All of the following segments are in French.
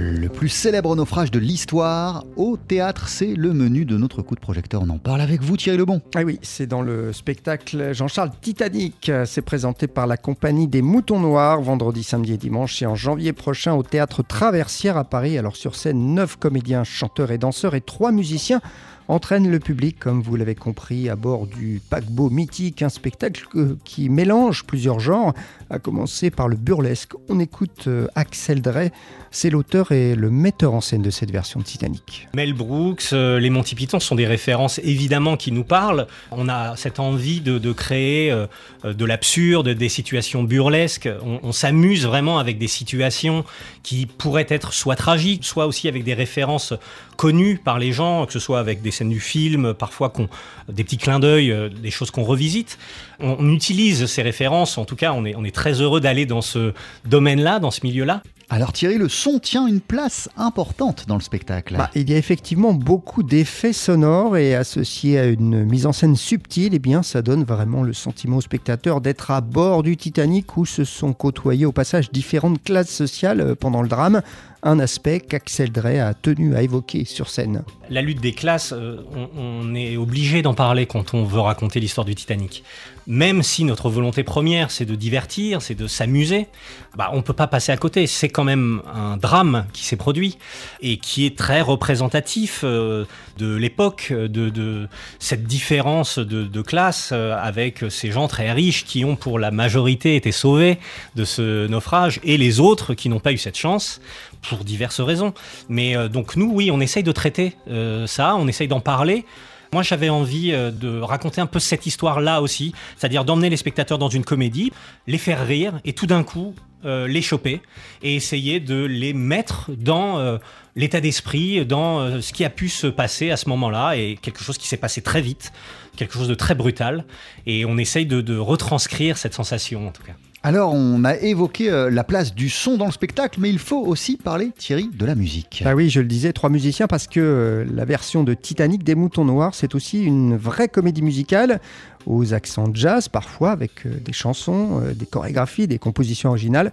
Le plus célèbre naufrage de l'histoire au théâtre, c'est le menu de notre coup de projecteur. On en parle avec vous, Thierry Lebon. Ah oui, c'est dans le spectacle Jean-Charles Titanic. C'est présenté par la compagnie des Moutons Noirs vendredi, samedi et dimanche et en janvier prochain au théâtre Traversière à Paris. Alors sur scène, neuf comédiens, chanteurs et danseurs et trois musiciens entraîne le public, comme vous l'avez compris, à bord du paquebot mythique, un spectacle qui mélange plusieurs genres, à commencer par le burlesque. On écoute euh, Axel Drey, c'est l'auteur et le metteur en scène de cette version de Titanic. Mel Brooks, euh, les Monty Python sont des références évidemment qui nous parlent. On a cette envie de, créer euh, de l'absurde, des situations burlesques. On, on s'amuse vraiment avec des situations qui pourraient être soit tragiques, soit aussi avec des références connues par les gens, que ce soit avec des scènes du film, parfois qu'on, des petits clins d'œil, euh, des choses qu'on revisite. On, utilise ces références, en tout cas on est, on est très heureux d'aller dans ce domaine-là, dans ce milieu-là. Alors Thierry, le son tient une place importante dans le spectacle. Bah, il y a effectivement beaucoup d'effets sonores et associés à une mise en scène subtile, eh bien ça donne vraiment le sentiment au spectateur d'être à bord du Titanic où se sont côtoyées au passage différentes classes sociales euh, pendant le drame un aspect qu'Axel Drey a tenu à évoquer sur scène. La lutte des classes, euh, on, est obligé d'en parler quand on veut raconter l'histoire du Titanic. Même si notre volonté première, c'est de divertir, c'est de s'amuser, bah, on ne peut pas passer à côté. C'est quand même un drame qui s'est produit et qui est très représentatif euh, de l'époque, de, cette différence de, classe euh, avec ces gens très riches qui ont pour la majorité été sauvés de ce naufrage et les autres qui n'ont pas eu cette chance pour diverses raisons. Mais euh, donc nous, oui, on essaye de traiter euh, ça, on essaye d'en parler. Moi, j'avais envie euh, de raconter un peu cette histoire-là aussi, c'est-à-dire d'emmener les spectateurs dans une comédie, les faire rire et tout d'un coup les choper et essayer de les mettre dans l'état d'esprit, dans ce qui a pu se passer à ce moment-là et quelque chose qui s'est passé très vite, quelque chose de très brutal. Et on essaye de retranscrire cette sensation en tout cas. Alors, on a évoqué euh, la place du son dans le spectacle, mais il faut aussi parler, Thierry, de la musique. Ah oui, je le disais, trois musiciens, parce que euh, la version de Titanic des Moutons Noirs, c'est aussi une vraie comédie musicale, aux accents jazz parfois, avec euh, des chansons, des chorégraphies, des compositions originales.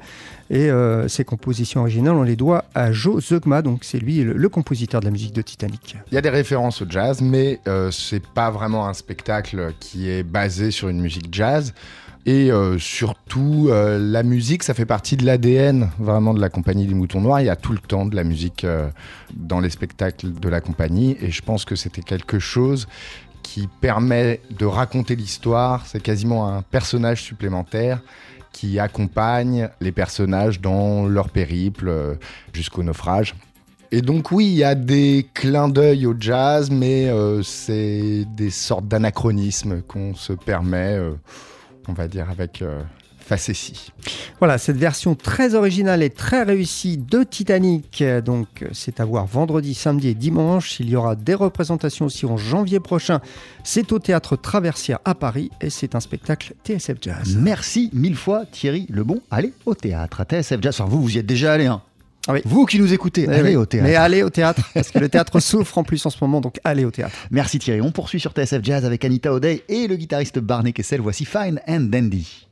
Et ces compositions originales, on les doit à Joe Zogma, donc c'est lui le, compositeur de la musique de Titanic. Il y a des références au jazz, mais c'est pas vraiment un spectacle qui est basé sur une musique jazz. Et euh, surtout, euh, la musique, ça fait partie de l'ADN vraiment de la compagnie des Moutons Noirs. Il y a tout le temps de la musique euh, dans les spectacles de la compagnie. Et je pense que c'était quelque chose qui permet de raconter l'histoire. C'est quasiment un personnage supplémentaire qui accompagne les personnages dans leur périple jusqu'au naufrage. Et donc oui, il y a des clins d'œil au jazz, mais c'est des sortes d'anachronismes qu'on se permet on va dire, avec euh, facétie. Voilà, cette version très originale et très réussie de Titanic, donc c'est à voir vendredi, samedi et dimanche. Il y aura des représentations aussi en janvier prochain. C'est au théâtre Traversière à Paris et c'est un spectacle TSF Jazz. Merci mille fois Thierry Lebon. Allez au théâtre à TSF Jazz. Enfin, vous, vous y êtes déjà allé, hein ah Vous qui nous écoutez, allez au théâtre. Mais allez au théâtre, parce que le théâtre souffre en plus en ce moment, donc allez au théâtre. Merci Thierry. On poursuit sur TSF Jazz avec Anita O'Day et le guitariste Barney Kessel. Voici Fine and Dandy.